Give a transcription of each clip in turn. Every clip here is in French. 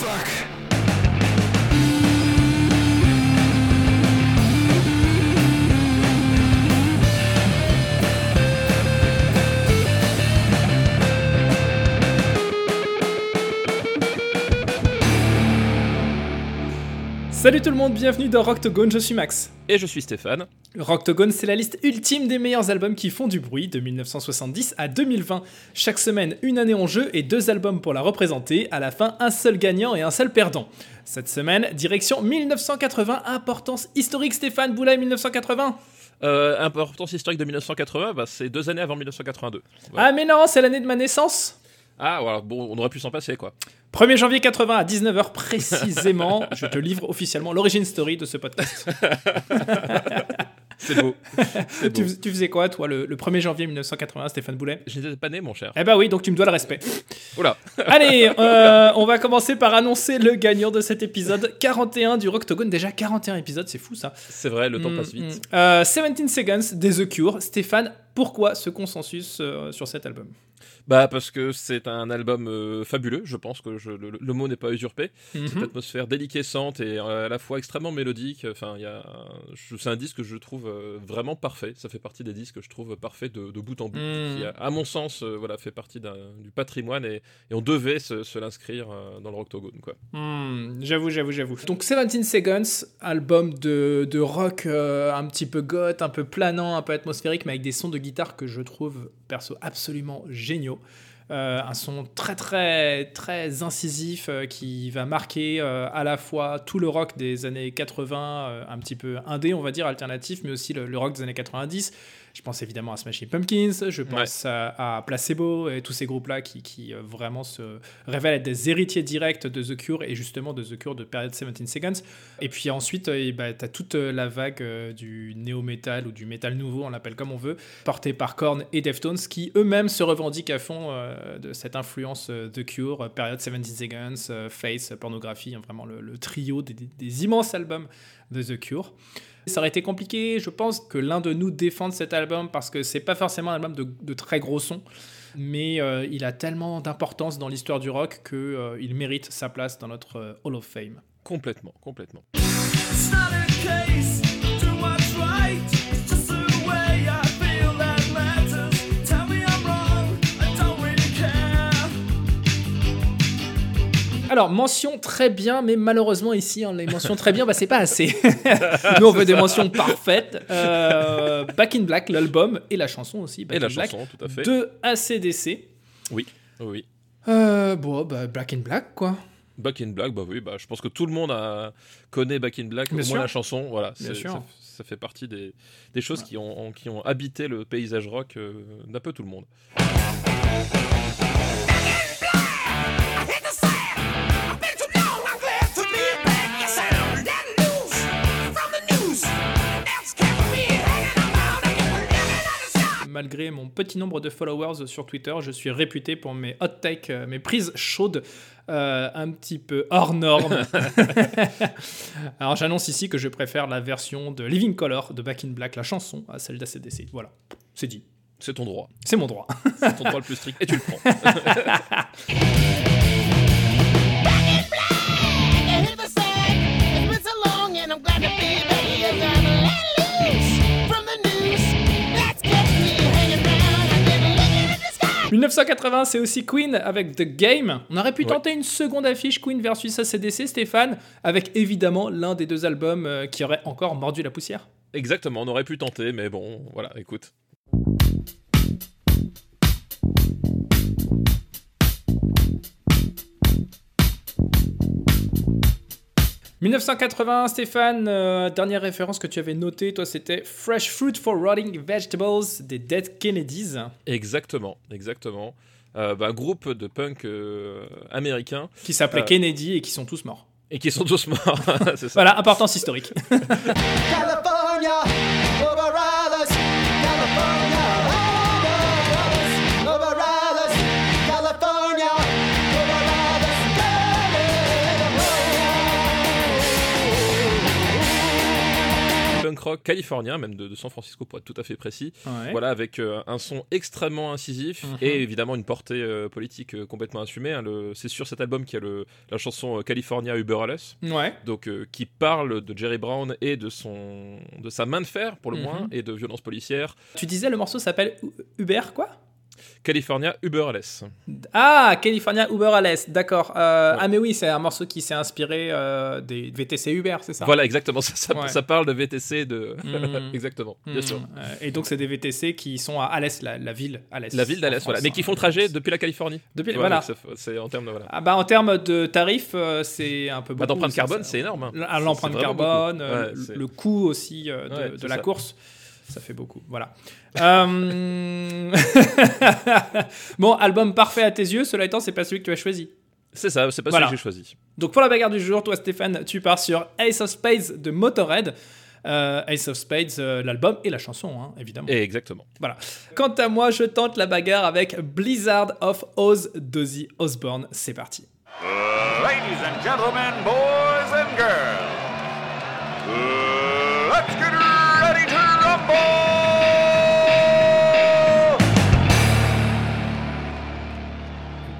Fuck. Salut tout le monde, bienvenue dans Rocktogone, je suis Max. Et je suis Stéphane. Rocktogone, c'est la liste ultime des meilleurs albums qui font du bruit de 1970 à 2020. Chaque semaine, une année en jeu et deux albums pour la représenter. À la fin, un seul gagnant et un seul perdant. Cette semaine, direction 1980, importance historique Stéphane Boulay 1980. Euh, importance historique de 1980, bah, c'est deux années avant 1982. Ah mais non, c'est l'année de ma naissance Ah voilà, bon, on aurait pu s'en passer quoi. 1er janvier 80 à 19h précisément, je te livre officiellement l'origine story de ce podcast. C'est beau. Tu, faisais quoi toi le, le 1er janvier 1980, Stéphane Boulet? Je n'étais pas né, mon cher. Eh bah oui, donc tu me dois le respect. Oula. Allez, euh, on va commencer par annoncer le gagnant de cet épisode 41 du Rocktogone. Déjà 41 épisodes, c'est fou ça. C'est vrai, le temps Mm, passe vite. mm. Euh, 17 Seconds des The Cure. Stéphane, pourquoi ce consensus euh, sur cet album? Bah parce que c'est un album euh, fabuleux, je pense que je- le, le mot n'est pas usurpé. Cette Mhm. atmosphère déliquescente et euh, à la fois extrêmement mélodique. Enfin, il y a, je- c'est un disque que je trouve euh, vraiment parfait. Ça fait partie des disques que je trouve parfaits de, de bout en bout. Mhm. Qui, a, à mon sens, voilà, fait partie du patrimoine et, et on devait se, se l'inscrire dans le Rocktogone, quoi. Hmm, j'avoue, j'avoue, j'avoue. Donc 17 Seconds, album de, de rock un petit peu goth, un peu planant, un peu atmosphérique, mais avec des sons de guitare que je trouve perso absolument géniaux. Euh, un son très très très incisif euh, qui va marquer euh, à la fois tout le rock des années 80, euh, un petit peu indé on va dire, alternatif, mais aussi le rock des années 90. Je pense évidemment à Smashing Pumpkins, je pense à, à Placebo et tous ces groupes-là qui, qui, euh, vraiment se révèlent être des héritiers directs de The Cure et justement de The Cure de période 17 Seconds. Et puis ensuite, euh, bah, tu as toute euh, la vague du néo-metal ou du métal nouveau, on l'appelle comme on veut, porté par Korn et Deftones qui eux-mêmes se revendiquent à fond de cette influence The Cure, période 17 Seconds, Face, pornographie, hein, vraiment le, le trio des, des- des immenses albums de The Cure. Ça aurait été compliqué, je pense, que l'un de nous défende cet album parce que c'est pas forcément un album de, de très gros sons, mais euh, il a tellement d'importance dans l'histoire du rock qu'il mérite sa place dans notre euh, Hall of Fame. Complètement, complètement. It's not a case Alors, mention très bien, mais malheureusement ici, hein, les mentions très bien, bah, c'est pas assez. Nous, on veut des mentions parfaites. Euh, Back in Black, l'album, et la chanson aussi, Back Et la Black, chanson, tout à fait. de ACDC. Oui, oui. Euh, bon, bah, Black in Black, quoi. Back in Black, bah oui, bah, je pense que tout le monde a, connaît Back in Black, Bien au sûr. moins la chanson, voilà. Bien sûr. Ça, ça fait partie des, des choses qui, ont, qui ont habité le paysage rock euh, d'un peu tout le monde. Malgré mon petit nombre de followers sur Twitter, je suis réputé pour mes hot takes, euh, mes prises chaudes, euh, un petit peu hors normes. Alors j'annonce ici que je préfère la version de Living Color de Back in Black, la chanson, à celle d'ACDC. Voilà, c'est dit. C'est ton droit. C'est mon droit. C'est ton droit le plus strict et tu le prends. 1980, c'est aussi Queen avec The Game. On aurait pu Ouais. tenter une seconde affiche Queen versus ACDC, Stéphane, avec évidemment l'un des deux albums euh, qui aurait encore mordu la poussière. Exactement, on aurait pu tenter, mais bon, voilà, écoute. 1980, Stéphane, euh, dernière référence que tu avais notée, toi, c'était Fresh Fruit for Rotting Vegetables des Dead Kennedys. Exactement, exactement. Euh, bah, groupe de punk euh, américain qui s'appelaient Euh. Kennedy et qui sont tous morts. et qui sont tous morts. c'est ça. Voilà, importance historique. California. California, rock californien, même de, de San Francisco pour être tout à fait précis. Ouais. Voilà, avec euh, un son extrêmement incisif Mhm. et évidemment une portée euh, politique euh, complètement assumée. hein. C'est sur cet album qu'il y a le, la chanson California Uber Alles, Ouais. donc qui parle de Jerry Brown et de son de sa main de fer pour le Mhm. moins et de violence policière. Tu disais le morceau s'appelle Uber quoi? California Uber Alles. Ah, California Uber Alles, d'accord. Euh, Ouais. Ah mais oui, c'est un morceau qui s'est inspiré euh, des VTC Uber, c'est ça? Voilà, exactement. Ça, ça, Ouais. ça parle de VTC, de Mhm. exactement, bien Mhm. sûr. Euh, Et donc c'est des VTC qui sont à Alès, la, la ville Alès. La ville d'Alès, voilà, mais qui font le trajet depuis la Californie. Depuis- voilà. fait- C'est en termes de voilà. Ah bah en termes de tarifs, euh, c'est un peu Bah, beaucoup. ça, carbone, c'est énorme. hein. L'empreinte carbone, Ouais, le- coût aussi de, la course, ça fait beaucoup. Voilà. Euh, bon, album parfait à tes yeux, cela étant, c'est pas celui que tu as choisi. C'est ça, c'est pas Voilà. celui que j'ai choisi. Donc pour la bagarre du jour, toi Stéphane, tu pars sur Ace of Spades de Motorhead. Euh, Ace of Spades, euh, l'album et la chanson, hein, évidemment. Et exactement. Voilà. Quant à moi, je tente la bagarre avec Blizzard of Oz d'Ozzy Osbourne. C'est parti. Ladies and gentlemen, boys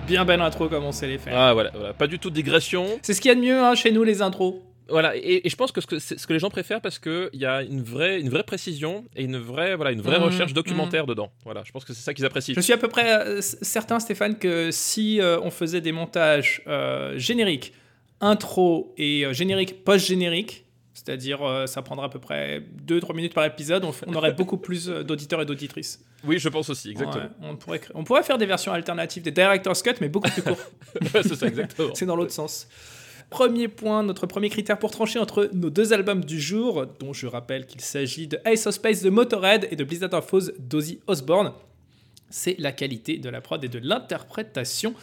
Bien belle intro comme on sait les faire. Ah voilà, voilà. pas du tout de digression. C'est ce qu'il y a de mieux hein, chez nous, les intros. Voilà, et, et je pense que ce que, c'est ce que les gens préfèrent parce qu'il y a une vraie, une vraie précision et une vraie, voilà, une vraie Mhm, recherche documentaire dedans. Voilà, je pense que c'est ça qu'ils apprécient. Je suis à peu près euh, certain, Stéphane, que si euh, on faisait des montages euh, génériques, intro et générique post-générique, c'est-à-dire euh, ça prendrait à peu près 2-3 minutes par épisode, on, aurait beaucoup plus euh, d'auditeurs et d'auditrices. Oui, je pense aussi, exactement. Ouais, on, pourrait, cr- on pourrait faire des versions alternatives, des Director's Cut, mais beaucoup plus courtes. Ouais, c'est ça, exactement. C'est dans l'autre sens. Premier point, notre premier critère pour trancher entre nos deux albums du jour, dont je rappelle qu'il s'agit de Ace of Space de Motorhead et de Blizzard of Oz d'Ozzy Osbourne, c'est la qualité de la prod et de l'interprétation.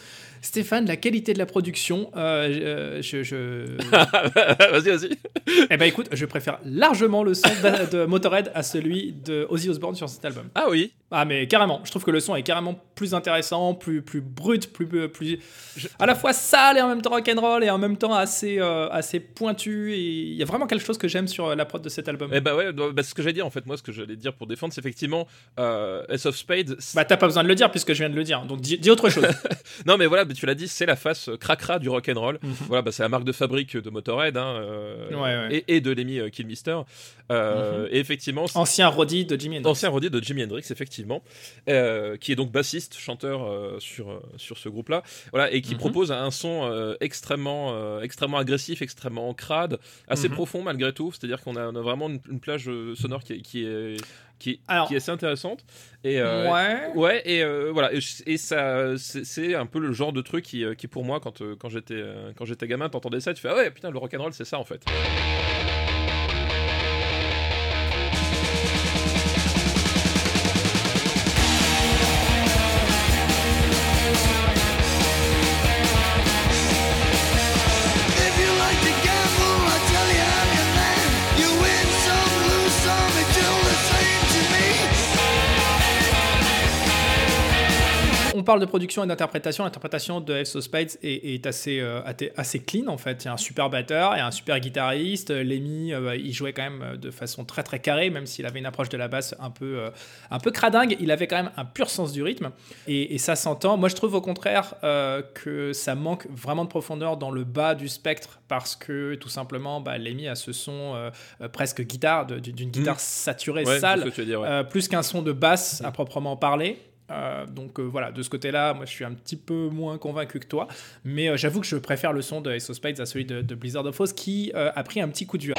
Stéphane, la qualité de la production, euh, je, je- vas-y, vas-y. eh ben écoute, je préfère largement le son de, de Motorhead à celui de Ozzy Osbourne sur cet album. Ah oui, Ah mais carrément, je trouve que le son est carrément plus intéressant, plus plus brut, plus plus à la fois sale et en même temps rock'n'roll et en même temps assez euh, assez pointu et il y a vraiment quelque chose que j'aime sur euh, la prod de cet album. Eh bah ouais, bah, ce que j'allais dire en fait, moi ce que j'allais dire pour défendre, c'est effectivement euh, Ace of Spades. Bah t'as pas besoin de le dire puisque je viens de le dire. Donc dis, dis autre chose. Non mais voilà, tu l'as dit, c'est la face euh, cracra du rock'n'roll. Mhm. Voilà, bah, c'est la marque de fabrique de Motorhead hein, euh, Ouais, ouais. Et, et de Lemmy Kilmister. Euh, Mhm. Et effectivement, Ancien Roddy de Jimi Hendrix. ancien rodé de Jimi Hendrix, effectivement, euh, qui est donc bassiste, chanteur euh, sur, euh, sur ce groupe-là, voilà, et qui Mhm. propose un son extrêmement, extrêmement agressif, extrêmement crade, assez Mhm. profond malgré tout. C'est-à-dire qu'on a, on a vraiment une, une plage sonore qui est, qui est, qui est, Alors- qui est assez intéressante. Et, ouais. Ouais, et voilà, et, ça, c'est un peu le genre de truc qui, qui pour moi, quand, quand j'étais quand j'étais gamin, t'entendais ça, tu fais ah ouais, putain, le rock'n'roll, c'est ça en fait. Parle de production et d'interprétation. L'interprétation de Ace of Spades est, est assez, euh, assez clean en fait. Il y a un super batteur, il y a un super guitariste. Euh, Lemmy, euh, il jouait quand même de façon très très carrée, même s'il avait une approche de la basse un peu, euh, un peu cradingue. Il avait quand même un pur sens du rythme et, et ça s'entend. Moi je trouve au contraire que ça manque vraiment de profondeur dans le bas du spectre parce que tout simplement, bah, Lemmy a ce son presque guitare, d'une guitare saturée, Ouais, c'est sale. dire, ouais. Plus qu'un son de basse à proprement parler. Euh, donc euh, voilà, de ce côté-là, moi je suis un petit peu moins convaincu que toi, mais euh, j'avoue que je préfère le son de of Spades à celui de, de Blizzard of Oz qui a pris un petit coup dur.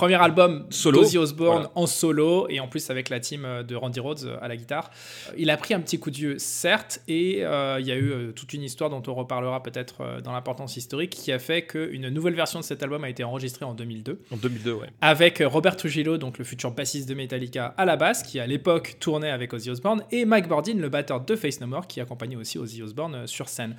Premier album Solo, d'Ozzy Osbourne voilà. en solo et en plus avec la team euh, de Randy Rhodes euh, à la guitare, il a pris un petit coup de vieux certes et euh, il y a eu euh, toute une histoire dont on reparlera peut-être euh, dans l'importance historique qui a fait qu'une nouvelle version de cet album a été enregistrée en 2002. En 2002, ouais. avec Robert Trujillo, donc le futur bassiste de Metallica à la basse, qui à l'époque tournait avec Ozzy Osbourne, et Mike Bordin, le batteur de Face No More, qui accompagnait aussi Ozzy Osbourne sur scène.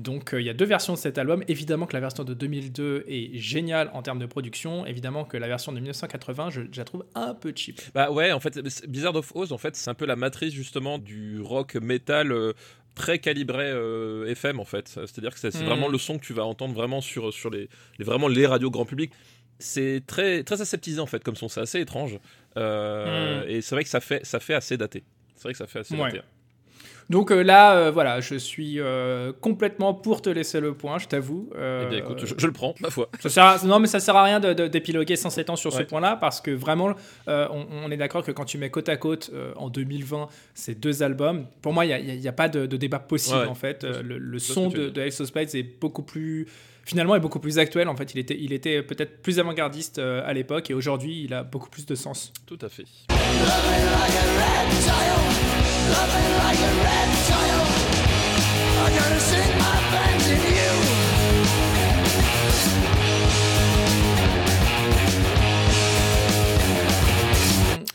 Donc euh, il y a deux versions de cet album. Évidemment que la version de 2002 est géniale en termes de production. Évidemment que la version de 1980, je, je la trouve un peu cheap. Bah ouais, en fait, Blizzard of Oz, en fait, c'est un peu la matrice justement du rock metal euh, très calibré euh, FM en fait. C'est-à-dire que c'est c'est Mm. vraiment le son que tu vas entendre vraiment sur, sur les, les- vraiment les radios grand public. C'est très, très aseptisé en fait comme son, c'est assez étrange. Euh, Et c'est vrai que ça fait, ça fait assez daté. C'est vrai que ça fait assez Ouais. daté. Donc euh, là, euh, voilà, je suis euh, complètement pour te laisser le point, je t'avoue. Eh bien écoute, je, je le prends, ma foi. Ça sert à- non, mais ça sert à rien d'épiloguer sans s'étendre sur ce point-là parce que vraiment, on, on est d'accord que quand tu mets côte à côte en 2020 ces deux albums, pour moi, il n'y a, pas de, de débat possible Ouais, ouais. en fait. Le son de, de Ace of Spades est beaucoup plus. Finalement, est beaucoup plus actuel. En fait, il était, il était peut-être plus avant-gardiste euh, à l'époque et aujourd'hui, il a beaucoup plus de sens. Tout à fait.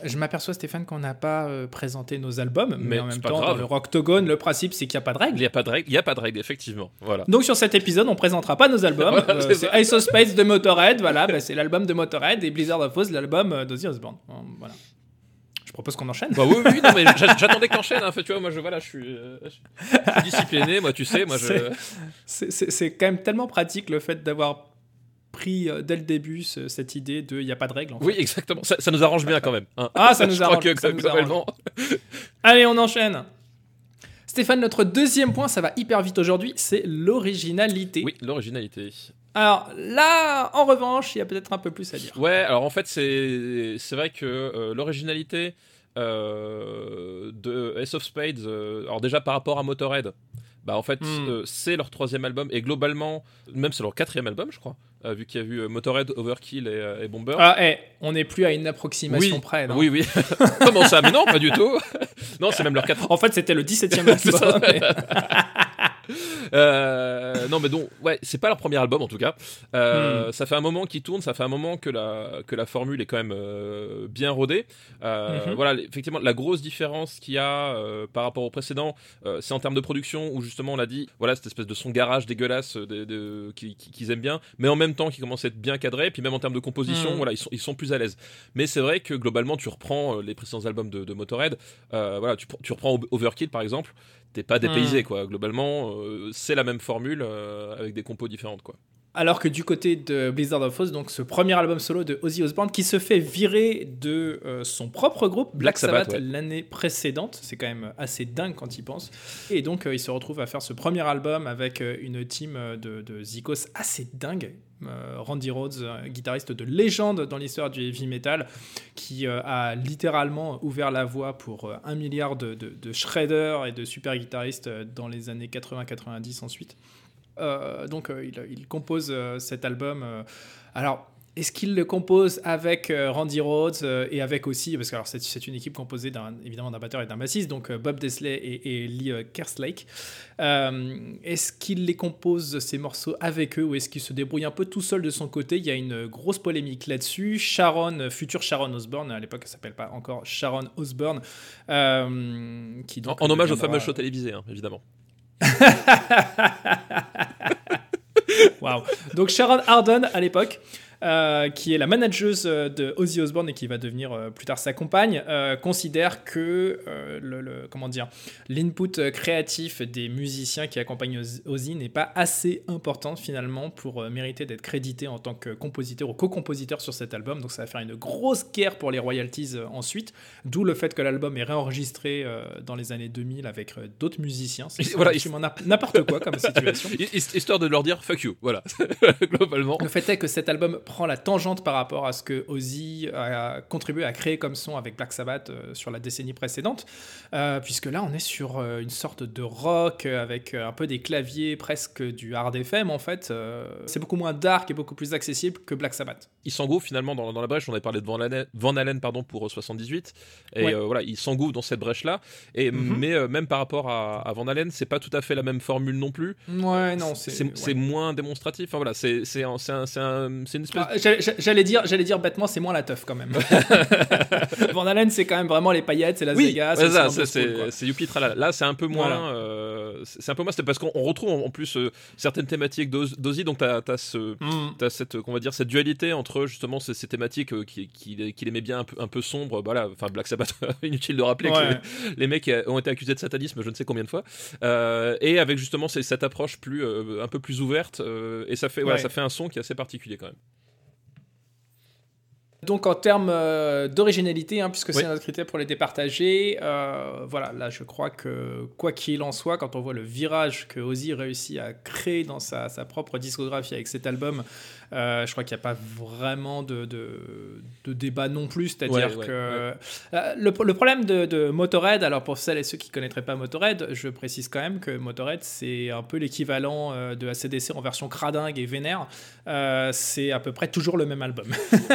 Je m'aperçois, Stéphane, qu'on n'a pas euh, présenté nos albums, mais, Mais en même temps, grave. dans le Rocktogone, le principe, c'est qu'il n'y a pas de Il règles. n'y a pas de règle, il y a pas de règle, effectivement. Voilà. Donc sur cet épisode, on présentera pas nos albums. Voilà, Euh, c'est. Ace of de Motorhead, voilà, bah, c'est l'album de Motorhead et Blizzard of Oz, l'album euh, d'Ozzy Osbourne. Voilà. Je propose qu'on enchaîne. Bah oui, oui, non, mais j'a- j'attendais que t'enchaînes. Hein. Fait, tu vois, moi, je, voilà, je suis, euh, je suis discipliné, moi, tu sais, moi, je. C'est quand même tellement pratique le fait d'avoir pris euh, dès le début ce- cette idée de il n'y a pas de règles. en fait. Oui, exactement. Ça, ça nous arrange bien quand même. hein. Ah, ça nous arrange, que ça nous globalement. Allez, on enchaîne. Stéphane, notre deuxième point, ça va hyper vite aujourd'hui, c'est l'originalité. Oui, l'originalité. Alors là, en revanche, il y a peut-être un peu plus à dire. Ouais, alors en fait, c'est vrai que euh, l'originalité euh, de Ace of Spades, euh, alors déjà par rapport à Motorhead, bah en fait, Hmm. c'est leur troisième album et globalement, même c'est leur quatrième album, je crois, euh, vu qu'il y a eu euh, Motorhead, Overkill et, euh, et Bomber. Ah, eh, on n'est plus à une approximation oui, près. non oui, oui. Comment ça Mais non, pas du tout. non, c'est même leur quatrième. En fait, c'était le 17e C'est ça. album. Euh, non mais donc ouais c'est pas leur premier album en tout cas Hmm. Euh, ça fait un moment qu'ils tournent ça fait un moment que la que la formule est quand même euh, bien rodée Mhm. voilà effectivement la grosse différence qu'il y a par rapport au précédent c'est en termes de production où justement on l'a dit voilà cette espèce de son garage dégueulasse de, de- qui- qui- qu'ils aiment bien mais en même temps qui commence à être bien cadré puis même en termes de composition Mhm. voilà ils sont ils sont plus à l'aise mais c'est vrai que globalement tu reprends les précédents albums de, de Motorhead voilà tu, tu reprends Overkill par exemple t'es pas dépaysé quoi globalement euh, c'est la même formule euh, avec des compos différentes quoi Alors que du côté de Blizzard of Oz, donc ce premier album solo de Ozzy Osbourne, qui se fait virer de euh, son propre groupe, Black, Black Sabbath, Sabbath, ouais. l'année précédente. C'est quand même assez dingue quand il pense. Et donc, euh, il se retrouve à faire ce premier album avec euh, une team de, de zikos assez dingue. Euh, Randy Rhodes, guitariste de légende dans l'histoire du heavy metal, qui euh, a littéralement ouvert la voie pour euh, un milliard de, de, de shredders et de super guitaristes dans les années 80-90 ensuite. Donc il, il compose cet album. alors, est-ce qu'il le compose avec euh, Randy Rhodes euh, et avec aussi, parce que alors, c'est, une équipe composée d'un, évidemment d'un batteur et d'un bassiste, donc euh, Bob Desley et, et Lee Kerslake. Euh, est-ce qu'il les compose ces morceaux avec eux ou est-ce qu'il se débrouille un peu tout seul de son côté? Il y a une grosse polémique là-dessus. Sharon, future Sharon Osbourne, à l'époque elle s'appelle pas encore Sharon Osbourne, euh, qui en, donc en hommage au fameux show télévisé hein, évidemment Waouh. Donc Sharon Arden à l'époque, euh, qui est la manageuse euh, de Ozzy Osbourne et qui va devenir euh, plus tard sa compagne, euh, considère que le, le- comment dire l'input créatif des musiciens qui accompagnent Oz- Ozzy n'est pas assez important finalement pour mériter d'être crédité en tant que compositeur ou co-compositeur sur cet album. Donc ça va faire une grosse guerre pour les royalties ensuite, d'où le fait que l'album est réenregistré dans les années 2000 avec d'autres musiciens. C'est Voilà, n'importe quoi comme situation. Hist- histoire de leur dire fuck you voilà globalement Le fait est que cet album prend la tangente par rapport à ce que Ozzy a contribué à créer comme son avec Black Sabbath euh, sur la décennie précédente, euh, puisque là on est sur euh, une sorte de rock avec un peu des claviers, presque du hard FM en fait. C'est beaucoup moins dark et beaucoup plus accessible que Black Sabbath. il s'engouffre finalement dans, dans la brèche on avait parlé de Van Halen, Van Halen pardon pour euh, 78 et Ouais. voilà il s'engouffre dans cette brèche là et Mhm. mais même par rapport à, à Van Halen c'est pas tout à fait la même formule non plus Ouais, non, c'est ouais. moins démonstratif enfin voilà c'est un- c'est un- une espèce j'allais- dire, j'allais dire bêtement, c'est moins la teuf quand même. Van Halen, c'est quand même vraiment les paillettes, c'est Las oui, Vegas. c'est Youpi Tralala. Là, c'est un peu moins. Euh, c'est un peu moi, c'est parce qu'on on retrouve en plus euh, certaines thématiques d'Oz- d'Ozzy, donc t'as as ce, Mm. Cette, qu'on va dire, cette dualité entre justement ces, thématiques euh, qui- qu'il qu'il aimait bien un peu, un peu sombres. Voilà, enfin Black Sabbath, inutile de rappeler que les, mecs ont été accusés de satanisme, je ne sais combien de fois. Et avec justement cette approche plus, un peu plus ouverte, et ça fait, voilà, ça fait un son qui est assez particulier quand même. Donc en termes euh, d'originalité, hein, puisque Oui. c'est notre critère pour les départager, euh, voilà, là je crois que quoi qu'il en soit, quand on voit le virage que Ozzy réussit à créer dans sa, sa propre discographie avec cet album, euh, je crois qu'il n'y a pas vraiment de, de, de débat non plus. C'est-à-dire Ouais, ouais, que ouais. le, le problème de, de Motorhead, alors pour celles et ceux qui ne connaîtraient pas Motorhead, je précise quand même que Motorhead c'est un peu l'équivalent de ACDC en version cradingue et vénère. C'est à peu près toujours le même album.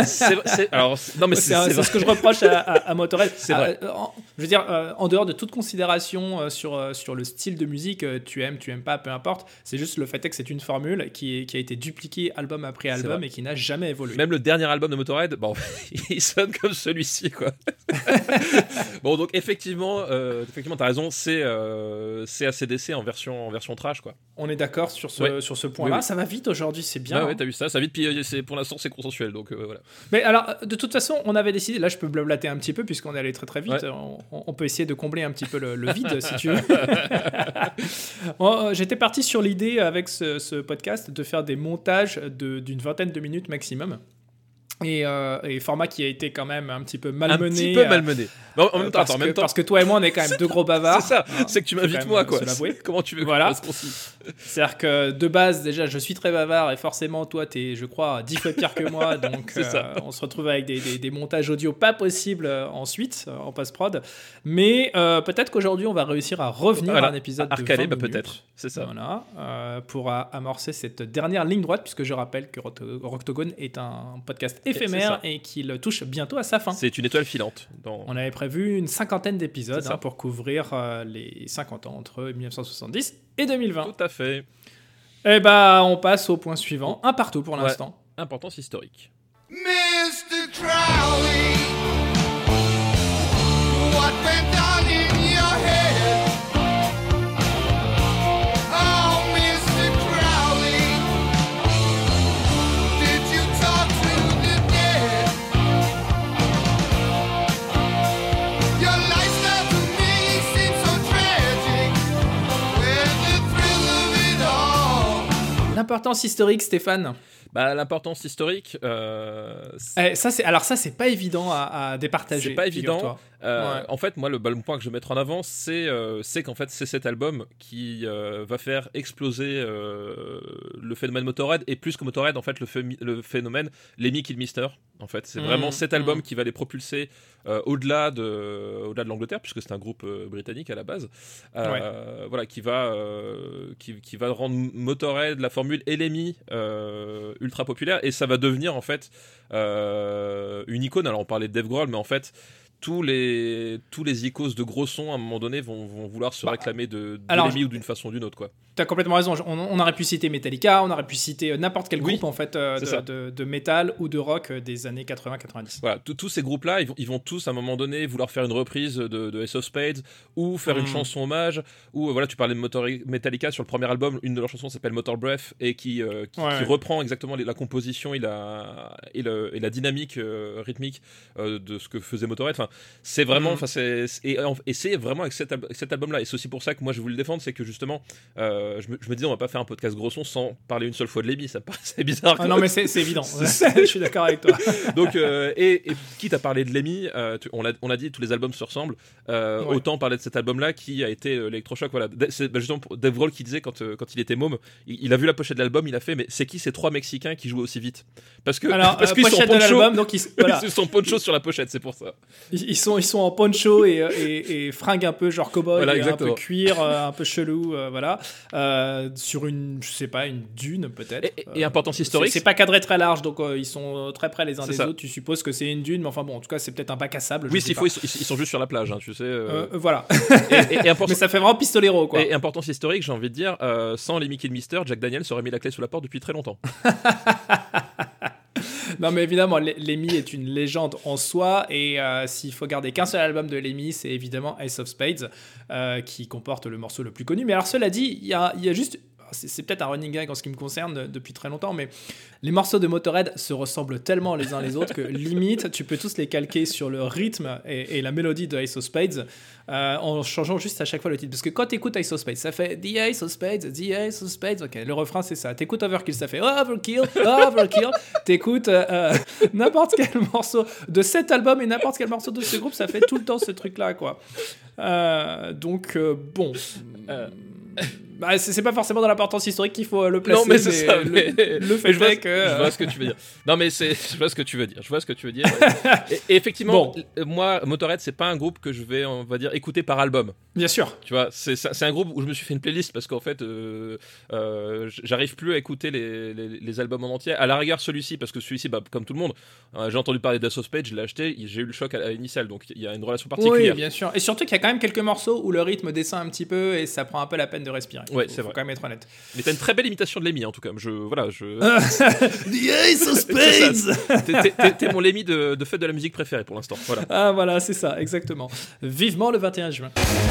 C'est- alors, c'est- non mais C'est c'est c'est c'est vrai. ce que je reproche à, à- à Motorhead. C'est vrai. Euh, en- je veux dire, euh, en dehors de toute considération euh, sur, euh, sur le style de musique, tu aimes, tu aimes pas, peu importe. C'est juste le fait est que c'est une formule qui, est- qui a été dupliquée album après album et qui n'a jamais évolué. Même le dernier album de Motorhead, bon, il sonne comme celui-ci, quoi. bon, donc effectivement, effectivement, t'as raison, c'est c'est ACDC en version, en version trash, quoi. On est d'accord sur ce, Ouais. sur ce point-là. Oui, oui. Ça va vite aujourd'hui, c'est bien. Ah ouais, hein. t'as vu ça, ça vite, puis c'est- pour l'instant c'est consensuel, donc voilà. Mais alors, de toute façon, on avait décidé, là je peux blablater un petit peu puisqu'on est allé très très vite, Ouais. on, on peut essayer de combler un petit peu le, le vide si tu veux. Bon, euh, J'étais parti sur l'idée avec ce, ce podcast de faire des montages de- d'une vingtaine de minutes maximum. Et, euh, et format qui a été quand même un petit peu malmené. un petit peu malmené. En, euh, même temps, parce, attends, en que, même temps, parce que toi et moi, on est quand même deux gros bavards. c'est ça, Hein, c'est que tu m'invites moi, quoi. Comment tu veux Voilà. C'est-à-dire que de base, déjà, je suis très bavard et forcément, toi, t'es, je crois, dix fois pire que moi. Donc, ça. euh, on se retrouve avec des, des- des montages audio pas possibles euh, ensuite, en post-prod. Mais peut-être qu'aujourd'hui, on va réussir à revenir Voilà. à un épisode de Arcalé, 20 bah, peut-être, c'est ça. Voilà, pour amorcer cette dernière ligne droite, puisque je rappelle que Rocktogone est un podcast éphémère et qu'il touche bientôt à sa fin. C'est une étoile filante. Dans... On avait prévu une cinquantaine d'épisodes hein, pour couvrir euh, les 50 ans entre 1970 et 2020. Tout à fait. Eh bah, on passe au point suivant. Un partout pour Ouais. l'instant. Importance historique. Mr. Crowley, L'importance historique, Stéphane. Bah, l'importance historique, euh, Eh, ça, c'est alors ça, c'est pas évident à, à départager. C'est pas évident. Euh, Ouais. En fait, moi, le, le point que je vais mettre en avant, c'est euh, qu'en fait, c'est cet album qui euh, va faire exploser le phénomène Motorhead et plus que Motorhead, en fait, le, le phénomène Lemmy Kilmister. En fait, c'est Mhm, vraiment cet album mhm. qui va les propulser au-delà de au-delà de l'Angleterre, puisque c'est un groupe britannique à la base. Voilà, qui va qui, qui va rendre Motorhead la formule et Lemmy euh, ultra populaire et ça va devenir en fait une icône. Alors on parlait de Dave Grohl, mais en fait tous les tous les icônes de gros sons à un moment donné vont, vont vouloir se Bah, réclamer de, de alors, ou d'une façon ou d'une autre quoi. Complètement raison. On, on aurait pu citer Metallica, on aurait pu citer euh, n'importe quel Oui, groupe en fait euh, de, ça. de, de métal ou de rock euh, des années 80-90. Voilà, tous- ces groupes-là, ils vont, ils vont tous à un moment donné vouloir faire une reprise de, de Ace of Spades ou faire une Mm. chanson hommage. Ou voilà, tu parlais de Motor Metallica sur le premier album, une de leurs chansons s'appelle Motor Breath et qui, euh, qui, Ouais. qui reprend exactement la composition et la, et, le- et la dynamique euh, rythmique euh, de ce que faisait Motorhead. Enfin, c'est vraiment, Mm. enfin, c'est c'est- et, c'est vraiment avec cet, al- cet album-là. Et c'est aussi pour ça que moi je voulais le défendre, c'est que justement, euh, je, me, je me disais on va pas faire un podcast gros son sans parler une seule fois de Lemmy, ça paraissait bizarre. Ah non, mais c'est évident. Je suis d'accord avec toi. Donc, euh, et, et quitte à parler de Lemmy, euh, on on l'a dit, tous les albums se ressemblent. Euh, Ouais. Autant parler de cet album-là qui a été euh, l'électrochoc. Voilà, c'est bah, justement pour Dave Grohl qui disait quand, euh, quand il était môme, il, il a vu la pochette de l'album, il a fait, mais c'est qui ces trois Mexicains qui jouent aussi vite? Parce que Alors, parce euh, qu'ils sont poncho, donc ils, voilà, ils sont poncho sur la pochette, c'est pour ça. ils, ils sont, ils sont en poncho et, euh, et, et fringues un peu genre cowboy, Voilà, un peu cuir, euh, un peu chelou, euh, voilà, euh, sur une, je sais pas, une dune peut-être. Et, et- et Euh, importance c'est historique. c'est pas cadré très large, donc euh, ils sont euh, très près les uns des ça. autres. Tu supposes que c'est une dune, mais enfin bon, en tout cas, c'est peut-être un bac à sable. Oui, s'il faut, ils sont, ils sont juste sur la plage, hein, tu sais. euh, Euh, euh, voilà. et, et- et important- mais ça fait vraiment pistolero, quoi. et importance historique, j'ai envie de dire, euh, sans les Mickey Mister, Jack Daniels aurait mis la clé sous la porte depuis très longtemps. non, mais évidemment, Lemmy est une légende en soi. Et euh, s'il faut garder qu'un seul album de Lemmy, c'est évidemment Ace of Spades, euh, qui comporte le morceau le plus connu. Mais alors, cela dit, il y a juste. C'est peut-être un running gag en ce qui me concerne euh, depuis très longtemps, mais les morceaux de Motorhead se ressemblent tellement les uns les autres que limite, tu peux tous les calquer sur le rythme et, et la mélodie de Ace of Spades euh, en changeant juste à chaque fois le titre. Parce que quand tu écoutes Ace of Spades, ça fait The Ace of Spades, The Ace of Spades. Ok, le refrain c'est ça. T'écoutes Overkill, ça fait Overkill, Overkill. T'écoutes euh, euh, n'importe quel morceau de cet album et n'importe quel morceau de ce groupe, ça fait tout le temps ce truc-là, quoi. Euh, donc, bon. Bah, c'est pas forcément dans l'importance historique qu'il faut euh, le placer. Non, mais c'est ça. le- mais- le fait je, vois, que, je vois ce que tu veux dire. Non, mais c'est, je vois ce que tu veux dire. Je vois ce que tu veux dire. et, et effectivement, Bon. moi, Motorhead, c'est pas un groupe que je vais, on va dire, écouter par album. Bien sûr. Tu vois, c'est, un groupe où je me suis fait une playlist parce qu'en fait, euh, euh, j'arrive plus à écouter les, les, les albums en entier. À la rigueur, celui-ci, parce que celui-ci, bah, comme tout le monde, euh, j'ai entendu parler d'Ace of Spades, je l'ai acheté, j'ai eu le choc à, à initial, donc il y a une relation Oui, particulière. bien sûr. Et surtout qu'il y a quand même quelques morceaux où le rythme descend un petit peu et ça prend un peu la peine de respirer. Ouais, Faut- c'est faut vrai. quand même être honnête. Mais t'as une très belle imitation de Lemmy, en tout cas. Je, voilà, je. The t'es mon Lemmy de, de fête de la musique préférée pour l'instant. Voilà. Ah voilà, c'est ça, exactement. Vivement le 21 juin.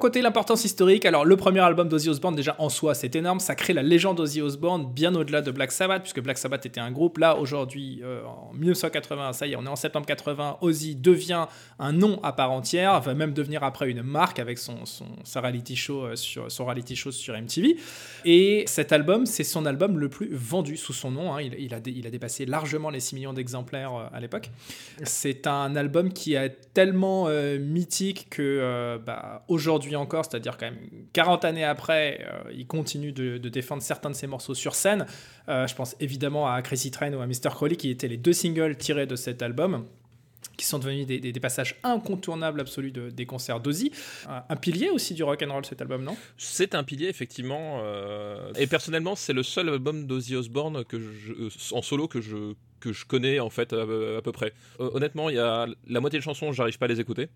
côté, l'importance historique. Alors, le premier album d'Ozzy Osbourne, déjà en soi, c'est énorme. Ça crée la légende d'Ozzy Osbourne bien au-delà de Black Sabbath, puisque Black Sabbath était un groupe. Là, aujourd'hui, euh, en 1980, ça y est, on est en septembre 80, Ozzy devient un nom à part entière, va même devenir après une marque avec son, son, reality show euh, sur, son reality show sur MTV. Et cet album, c'est son album le plus vendu sous son nom. hein. Il, il a, il a dépassé largement les 6 millions d'exemplaires euh, à l'époque. C'est un album qui est tellement mythique que bah, aujourd'hui encore, c'est-à-dire quand même 40 années après, euh, il continue de, défendre certains de ses morceaux sur scène. Euh, je pense évidemment à Crazy Train ou à Mr. Crowley qui étaient les deux singles tirés de cet album qui sont devenus des, passages incontournables absolus de- des concerts d'Ozzy. Un, pilier aussi du rock and roll cet album, non? C'est un pilier, effectivement. euh, Et personnellement, c'est le seul album d'Ozzy Osbourne que en solo que je, que je connais, en fait, à, à peu près. Honnêtement, il y a la moitié des chansons, j'arrive pas à les écouter.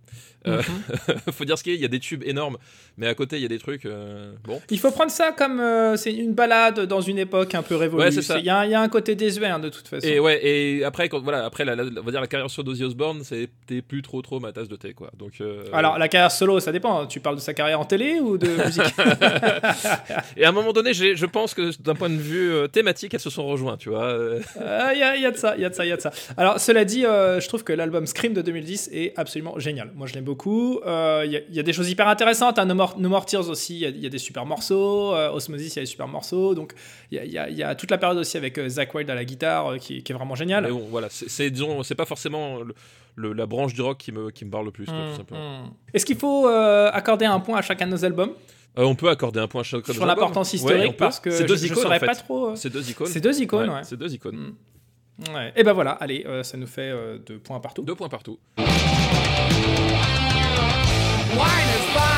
Euh, faut dire ce qu'il y a, il y a des tubes énormes, mais à côté, il y a des trucs. euh, Bon. Il faut prendre ça comme euh, c'est une balade dans une époque un peu révolue. Ouais. Il y, a un- il y a un côté désuet hein, de toute façon. Et ouais, et après, quand, voilà, après la, la- on va dire la carrière sur d'Ozzy Osbourne, c'était plus trop trop ma tasse de thé, quoi. Donc, Alors, la carrière solo, ça dépend. Tu parles de sa carrière en télé ou de musique Et à un moment donné, j'ai- je pense que d'un point de vue thématique, elles se sont rejointes, tu vois. Il y, a, y a de ça, il y a de ça, il y a de ça. Alors, cela dit, euh, je trouve que l'album Scream de 2010 est absolument génial. Moi, je l'aime beaucoup. Euh, Il y, a- il y a des choses hyper intéressantes. Hein. No, More, No More Tears aussi, il y a- il y, a des super morceaux. Euh, Osmosis, il y a des super morceaux. Donc, il y a, y toute la période aussi avec euh, Zach Wilde à la guitare euh, qui, qui est vraiment géniale. Mais bon, voilà, c'est- c'est disons, c'est pas forcément le- le- la branche du rock qui me, qui me parle le plus, Hum, hum. Est-ce qu'il faut euh, accorder un point à chacun de nos albums Euh, on peut accorder un point à chaque sur l'importance historique parce que deux je, saurais en fait. pas trop. euh, C'est deux icônes. C'est deux icônes, ouais. C'est deux icônes. Mm. Ouais. Et ben voilà, allez, euh, ça nous fait euh, deux points partout. Deux points partout. Wine is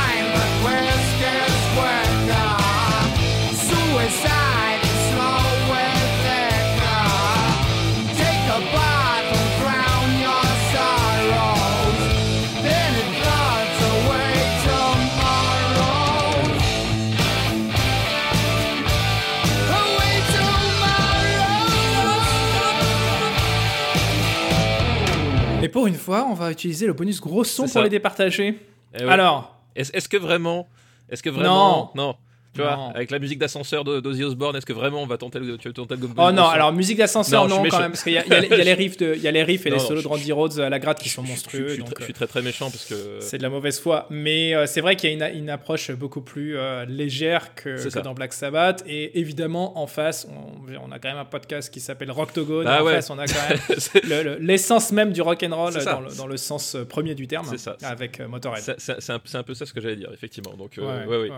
pour une fois, on va utiliser le bonus gros son pour ça. les départager. Eh. Alors, Est-ce est-ce que vraiment, est-ce que vraiment, non, tu vois, Non. avec la musique d'ascenseur d'Ozzy Osbourne, est-ce que vraiment on va tenter le, tu tenter le oh non, alors musique d'ascenseur, Non, non, quand même, parce qu'il y, y a les- il y a les riffs, de, y a les riffs et Non, les solos de Randy Rhodes à la gratte qui sont monstrueux. Je, suis donc, très- je euh, suis très très méchant parce que c'est de la mauvaise foi, mais euh, c'est vrai qu'il y a une, une approche beaucoup plus euh, légère que, que dans Black Sabbath. Et évidemment, en face, on, on a quand même un podcast qui s'appelle Rocktogone. Ah en ouais. face, on a quand même c'est le- le- l'essence même du rock and roll C'est ça. dans le, dans le sens premier du terme, ça. avec Motorhead. c'est- un, un peu ça ce que j'allais dire, effectivement. Donc, ouais. ouais.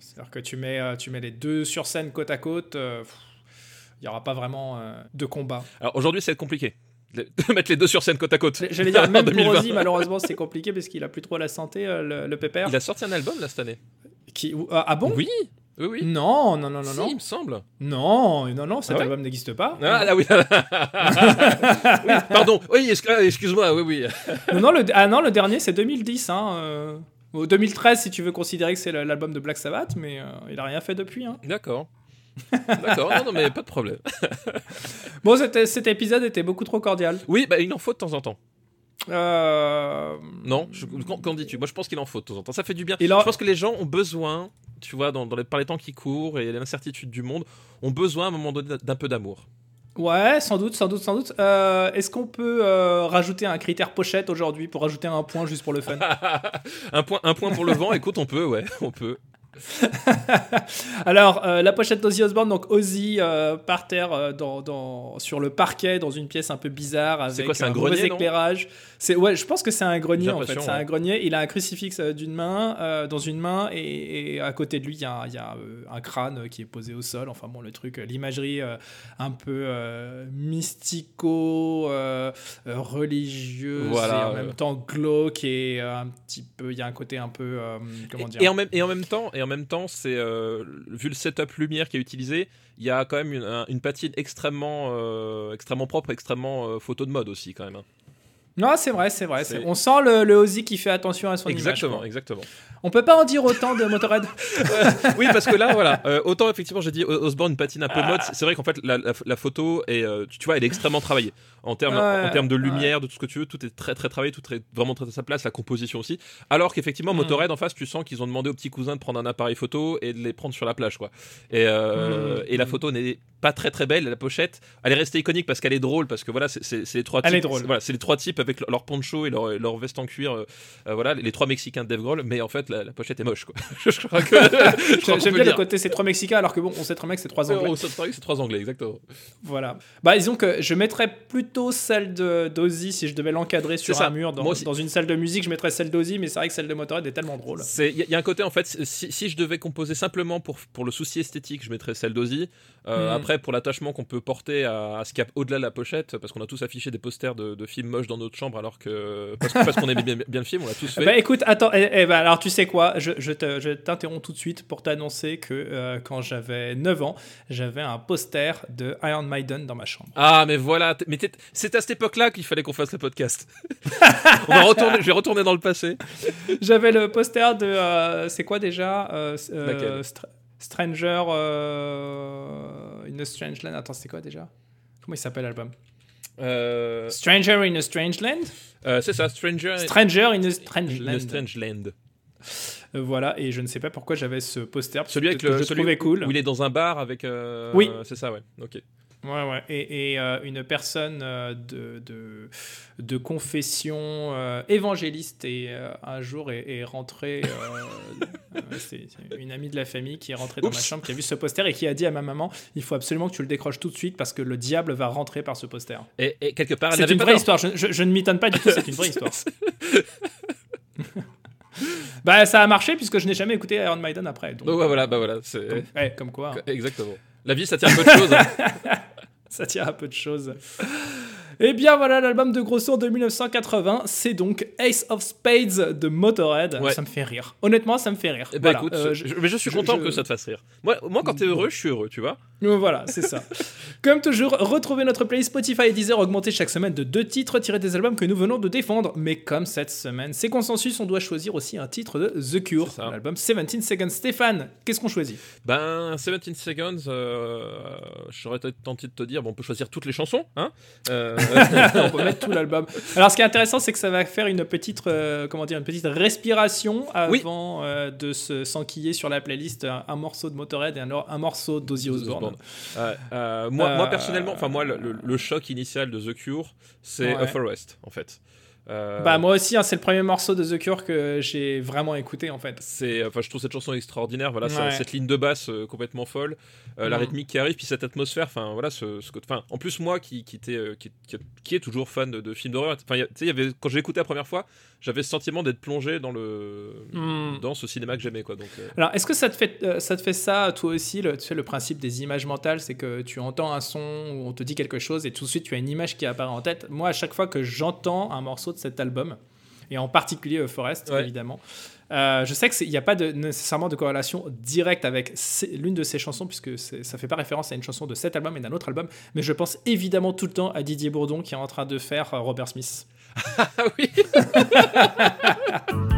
C'est-à-dire que tu mets, euh, tu mets les deux sur scène côte à côte, euh, il n'y aura pas vraiment euh, de combat. Alors aujourd'hui, c'est compliqué de mettre les deux sur scène côte à côte. J'allais dire, même pour 2020. Ozzy, malheureusement, c'est compliqué parce qu'il a plus trop la santé, euh, le, le pépère. Il a sorti un album là cette année. Qui, ou- ah bon? Oui, oui, oui. Non, non, non, non, Si, non. il me semble. Non, non, non, cet Ah ouais album n'existe pas. Ah, ah oui. Oui, Pardon. Oui, ah, excuse-moi. Oui, oui. non, non, le, ah non, le dernier, c'est 2010. Hein, euh, ou 2013, si tu veux considérer que c'est l'album de Black Sabbath, mais euh, il a rien fait depuis. Hein. D'accord. D'accord. Non, non, mais pas de problème. Bon, cet, épisode était beaucoup trop cordial. Oui, bah, il en faut de temps en temps. Euh, Non Qu'en dis-tu? Moi, je pense qu'il en faut de temps en temps. Ça fait du bien. Je pense que les gens ont besoin, tu vois, dans, dans les, par les temps qui courent et l'incertitude du monde, ont besoin à un moment donné d'un peu d'amour. Ouais, sans doute, sans doute, sans doute. Euh, Est-ce qu'on peut euh, rajouter un critère pochette aujourd'hui pour rajouter un point juste pour le fun? Un, point, un point pour le vent. Écoute, on peut, ouais, on peut. Alors, euh, la pochette d'Ozzy Osbourne, donc Ozzy euh, par terre euh, dans, dans- sur le parquet, dans une pièce un peu bizarre avec quoi, un mauvais grenier, éclage. C'est ouais, je pense que c'est un grenier en fait. C'est un grenier. Il a un crucifix d'une main, dans une main, et, et à côté de lui, il y a, un- il y a, un crâne qui est posé au sol. Enfin bon, le truc, l'imagerie un peu mystico, religieuse, Voilà, et en même temps glauque et un petit peu. Il y a un côté un peu comment dire. Et en même, et en même temps, et en même temps, c'est euh, vu le setup lumière qui est utilisé, il y a quand même une, un- une patine extrêmement, euh, extrêmement propre, extrêmement euh, photo de mode aussi quand même. hein. Non, c'est vrai, c'est vrai. On sent le, le Ozzy qui fait attention à son image. Exactement, exactement. On peut pas en dire autant de Motorhead. oui, parce que là, voilà, euh, autant effectivement, j'ai dit Osborne patine un peu mode. C'est vrai qu'en fait, la, la- la photo est, euh, tu, tu vois, elle est extrêmement travaillée en termes, Ouais, en termes de lumière, de tout ce que tu veux. Tout est très très travaillé, tout est vraiment très à sa place. La composition aussi. Alors qu'effectivement, Mm. Motorhead en face, tu sens qu'ils ont demandé aux petits cousins de prendre un appareil photo et de les prendre sur la plage, quoi. Et, euh, Mm. et la photo n'est pas très très belle. La pochette, elle est restée iconique parce qu'elle est drôle, parce que voilà, c'est- les trois Elle types. est drôle. Voilà, c'est les trois types avec leur, leur poncho et leur, leur veste en cuir. euh, euh, voilà, les trois Mexicains de Dave Grohl. Mais en fait, la, la pochette est moche, quoi. je crois que. J'aime bien le côté c'est trois Mexicains alors que bon, on sait bien que c'est trois Anglais. Park, c'est trois anglais, exactement. Voilà. Bah disons que je mettrais plutôt celle de d'Ozzy si je devais l'encadrer sur ça. un mur dans, dans une salle de musique, je mettrais celle d'Ozzy, mais c'est vrai que celle de Motorhead est tellement drôle. Il y, a- y a un côté, en fait, si, si je devais composer simplement pour, pour le souci esthétique, je mettrais celle d'Ozzy. Euh, Mm. Après, pour l'attachement qu'on peut porter à, à ce qu'il y a au-delà de la pochette, parce qu'on a tous affiché des posters de, de films moches dans notre chambre, alors que. Parce, qu'on aimait bien, bien le film, on l'a tous fait. Bah écoute, attends, eh, eh, bah, alors tu sais quoi, je, je te- je t'interromps tout de suite pour t'annoncer que euh, quand j'avais 9 ans, j'avais un poster de Iron Maiden dans ma chambre. Ah, mais voilà, mais c'est à cette époque-là qu'il fallait qu'on fasse le podcast. on va retourner, je vais retourner dans le passé. J'avais le poster de. euh, c'est quoi déjà euh, Str- Stranger. in a Strange Land. Attends, c'est quoi déjà? Comment il s'appelle l'album? Stranger in a Strange Land? c'est ça, Stranger Stranger in a Strange in Land. a Strange Land. Euh, voilà, et je ne sais pas pourquoi j'avais ce poster. Celui avec que le. je celui trouvais cool. Où il est dans un bar avec. euh, Oui. C'est ça, ouais. Ok. Ouais, ouais. Et, et, euh, une personne de, de, de confession évangéliste et un jour est, est rentrée. c'est c'est une amie de la famille qui est rentrée dans ma chambre, qui a vu ce poster et qui a dit à ma maman il faut absolument que tu le décroches tout de suite parce que le diable va rentrer par ce poster. Et, et quelque part, elle C'est une pas vraie histoire, je, je- je ne m'étonne pas du tout, c'est une vraie histoire. bah, ça a marché puisque je n'ai jamais écouté Iron Maiden après. Donc, ouais, voilà, bah voilà, c'est comme, ouais, comme quoi, hein. exactement. La vie, ça tient peu de choses. hein. ça tient à peu de choses. Et bien voilà, l'album de Grosso de 1980, c'est donc Ace of Spades de Motorhead. Ouais. Ça me fait rire. Honnêtement, ça me fait rire. Eh ben, Voilà, écoute, euh, je, je- mais je suis je- content je- que ça te fasse rire. Moi, moi quand t'es heureux, je suis heureux, tu vois. Voilà, c'est ça. Comme toujours, retrouvez notre playlist Spotify et Deezer augmentée chaque semaine de deux titres tirés des albums que nous venons de défendre. Mais comme cette semaine, c'est consensus, on doit choisir aussi un titre de The Cure, l'album 17 Seconds. Stéphane, qu'est-ce qu'on choisit? Ben, 17 Seconds, euh, j'aurais été tenté de te dire, bon, on peut choisir toutes les chansons, hein. Euh, on peut mettre tout l'album. Alors, ce qui est intéressant, c'est que ça va faire une petite, euh, comment dire, une petite respiration Oui. avant euh, de se s'enquiller sur la playlist un, un morceau de Motorhead et un, un morceau d'Ozzy Osbourne. Euh, euh, moi, moi, personnellement, enfin, moi, le, le- le choc initial de The Cure, c'est Ouais. A Forest, en fait. Euh, Bah moi aussi, hein, c'est le premier morceau de The Cure que j'ai vraiment écouté en fait. c'est enfin je trouve cette chanson extraordinaire voilà Ouais. cette ligne de basse euh, complètement folle euh, la Mm. rythmique qui arrive puis cette atmosphère enfin voilà ce, enfin en plus moi qui qui était euh, qui, qui- est toujours fan de, de films d'horreur enfin y avait quand j'ai écouté la première fois j'avais ce sentiment d'être plongé dans le Mm. dans ce cinéma que j'aimais quoi donc euh, Alors, est-ce que ça te fait euh, ça te fait ça toi aussi le, tu sais, le principe des images mentales, c'est que tu entends un son où on te dit quelque chose et tout de suite tu as une image qui apparaît en tête. Moi, à chaque fois que j'entends un morceau de cet album et en particulier Forest Ouais. évidemment, Euh, je sais qu'il n'y a pas de, nécessairement de corrélation directe avec l'une de ces chansons, puisque ça fait pas référence à une chanson de cet album et d'un autre album, mais je pense évidemment tout le temps à Didier Bourdon qui est en train de faire euh, Robert Smith. Ah oui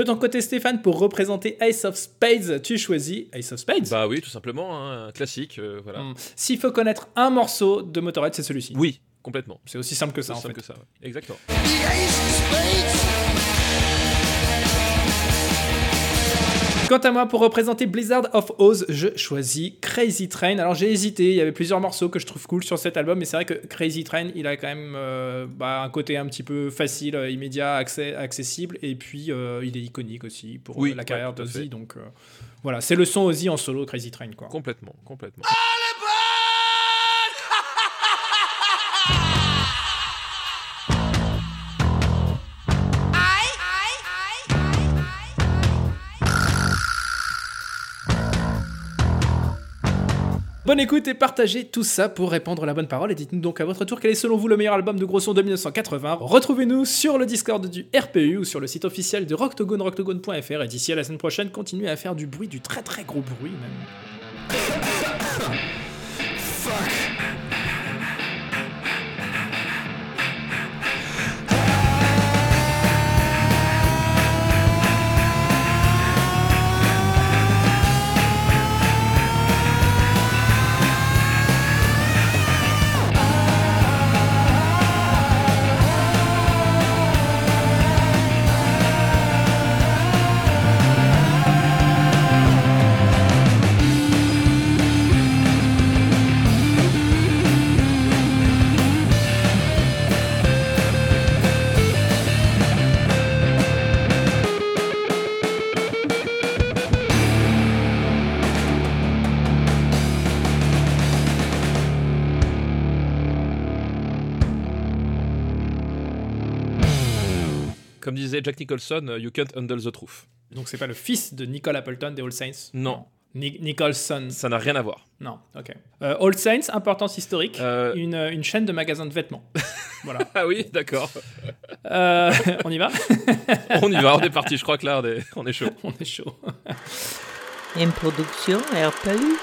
De ton côté, Stéphane, pour représenter Ace of Spades, tu choisis Ace of Spades. Bah oui, tout simplement, hein, un classique, euh, voilà. Hmm. S'il faut connaître un morceau de Motorhead, c'est celui-ci. Oui, complètement. C'est aussi simple que ça, C'est en simple fait. que ça, ouais. exactement. Quant à moi, pour représenter Blizzard of Oz, je choisis Crazy Train. Alors j'ai hésité, il y avait plusieurs morceaux que je trouve cool sur cet album, mais c'est vrai que Crazy Train, il a quand même euh, bah, un côté un petit peu facile, euh, immédiat, accès, accessible, et puis euh, il est iconique aussi pour Oui, la ouais, carrière à d'Ozzy. Donc euh, voilà, c'est le son Ozzy en solo, Crazy Train. Quoi. Complètement, complètement. Bonne écoute et partagez tout ça pour répandre la bonne parole. Et dites-nous donc à votre tour quel est selon vous le meilleur album de gros son de 1980. Retrouvez-nous sur le Discord du RPU ou sur le site officiel de Rocktogone, rocktogone.fr. Et d'ici à la semaine prochaine, continuez à faire du bruit, du très très gros bruit même. Disait Jack Nicholson, euh, you can't handle the truth. Donc c'est pas le fils de Nicole Appleton des All Saints? Non. Ni- Nicholson. Ça n'a rien à voir. Non, ok. Euh, All Saints, importance historique, Euh. une, une chaîne de magasins de vêtements. voilà. Ah oui, d'accord. Euh, on y va? On y va, on est parti. Je crois que là, on est, on est chaud. On est chaud. Une production RPU.